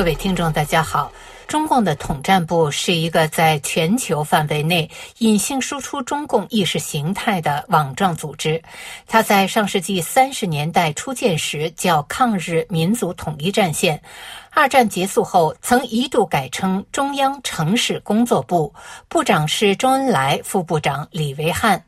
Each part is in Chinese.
各位听众，大家好。中共的统战部是一个在全球范围内隐性输出中共意识形态的网状组织。它在上世纪三十年代初建时叫抗日民族统一战线，二战结束后曾一度改称中央城市工作部，部长是周恩来，副部长李维汉。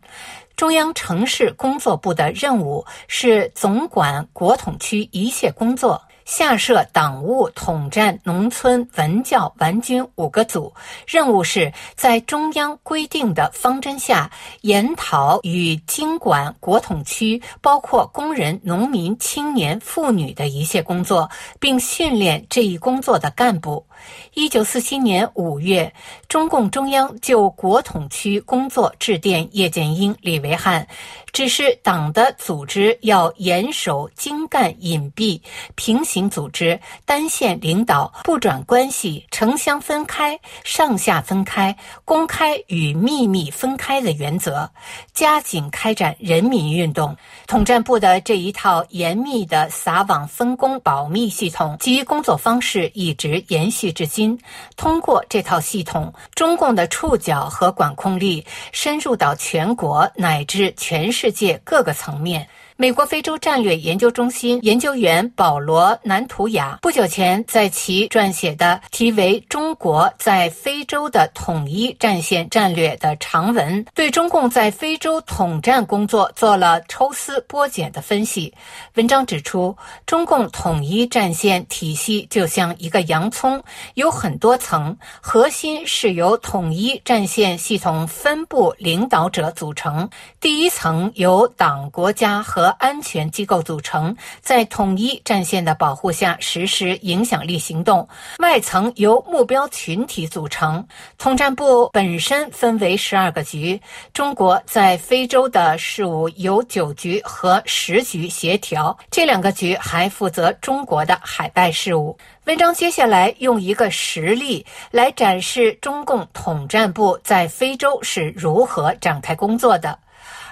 中央城市工作部的任务是总管国统区一切工作。下设党务统战农村文教完军五个组，任务是在中央规定的方针下，研讨与经管国统区包括工人、农民、青年、妇女的一切工作，并训练这一工作的干部。一九四七年五月，中共中央就国统区工作致电叶剑英、李维汉。指示党的组织要严守精干隐蔽、平行组织、单线领导、不转关系、城乡分开、上下分开、公开与秘密分开的原则，加紧开展人民运动。统战部的这一套严密的撒网分工保密系统及工作方式一直延续至今。通过这套系统，中共的触角和管控力深入到全国乃至全世。界各个层面。美国非洲战略研究中心研究员保罗·南图雅不久前在其撰写的题为《中国在非洲的统一战线战略》的长文，对中共在非洲统战工作做了抽丝剥茧的分析。文章指出，中共统一战线体系就像一个洋葱，有很多层，核心是由统一战线系统分部领导者组成。第一层由党、国家和安全机构组成，在统一战线的保护下实施影响力行动。外层由目标群体组成。统战部本身分为十二个局，中国在非洲的事务由九局和十局协调，这两个局还负责中国的海外事务。文章接下来用一个实例来展示中共统战部在非洲是如何展开工作的。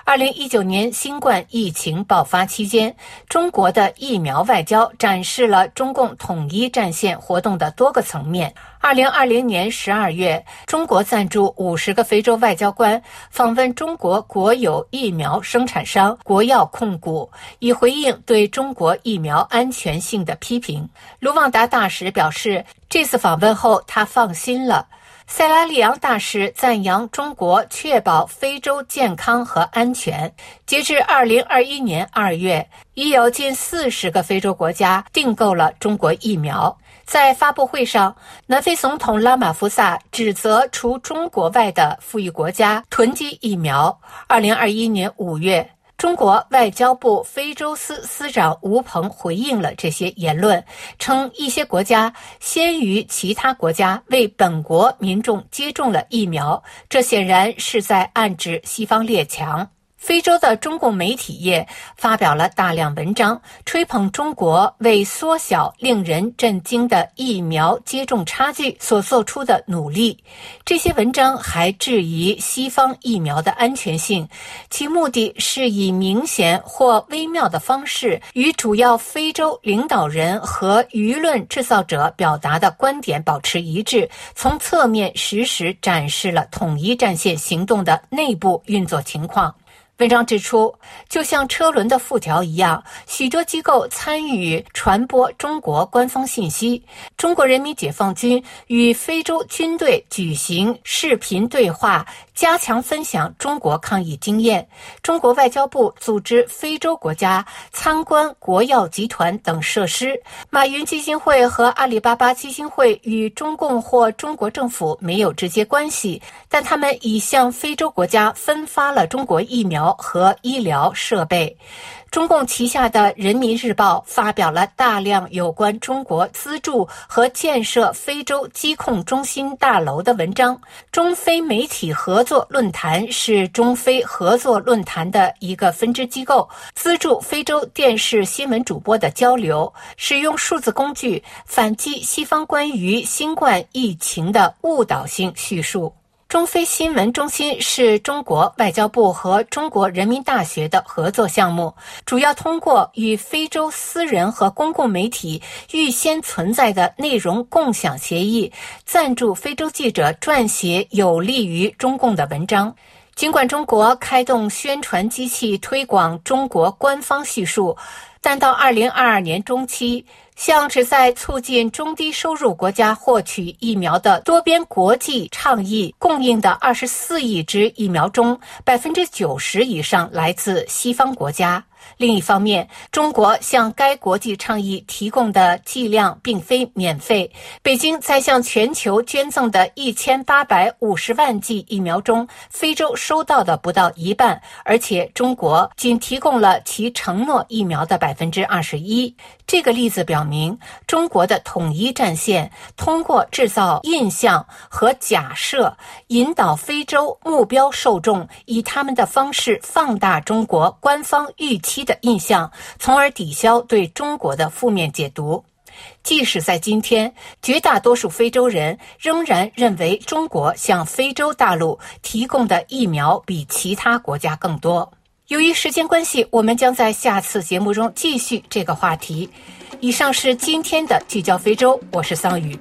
二零一九年新冠疫情爆发期间，中国的疫苗外交展示了中共统一战线活动的多个层面。二零二零年十二月，中国赞助五十个非洲外交官访问中国国有疫苗生产商国药控股，以回应对中国疫苗安全性的批评。卢旺达大使表示，这次访问后，他放心了。塞拉利昂大使赞扬中国确保非洲健康和安全。截至二零二一年二月，已有近四十个非洲国家订购了中国疫苗。在发布会上，南非总统拉马福萨指责除中国外的富裕国家囤积疫苗。二零二一年五月。中国外交部非洲司司长吴鹏回应了这些言论，称一些国家先于其他国家为本国民众接种了疫苗，这显然是在暗指西方列强。非洲的中共媒体业发表了大量文章，吹捧中国为缩小令人震惊的疫苗接种差距所做出的努力。这些文章还质疑西方疫苗的安全性，其目的是以明显或微妙的方式与主要非洲领导人和舆论制造者表达的观点保持一致，从侧面实时展示了统一战线行动的内部运作情况。文章指出，就像车轮的复条一样，许多机构参与传播中国官方信息。中国人民解放军与非洲军队举行视频对话。加强分享中国抗疫经验。中国外交部组织非洲国家参观国药集团等设施。马云基金会和阿里巴巴基金会与中共或中国政府没有直接关系，但他们已向非洲国家分发了中国疫苗和医疗设备。中共旗下的《人民日报》发表了大量有关中国资助和建设非洲疾控中心大楼的文章。中非媒体合作论坛是中非合作论坛的一个分支机构，资助非洲电视新闻主播的交流，使用数字工具反击西方关于新冠疫情的误导性叙述。中非新闻中心是中国外交部和中国人民大学的合作项目，主要通过与非洲私人和公共媒体预先存在的内容共享协议，赞助非洲记者撰写有利于中共的文章。尽管中国开动宣传机器推广中国官方叙述，但到二零二二年中期。像旨在促进中低收入国家获取疫苗的多边国际倡议供应的二十四亿支疫苗中，百分之九十以上来自西方国家。另一方面，中国向该国际倡议提供的剂量并非免费。北京在向全球捐赠的一千八百五十万剂疫苗中，非洲收到的不到一半，而且中国仅提供了其承诺疫苗的百百分之二十一。这个例子表明，中国的统一战线通过制造印象和假设，引导非洲目标受众以他们的方式放大中国官方预期的印象，从而抵消对中国的负面解读。即使在今天，绝大多数非洲人仍然认为中国向非洲大陆提供的疫苗比其他国家更多。由于时间关系，我们将在下次节目中继续这个话题。以上是今天的聚焦非洲，我是桑宇。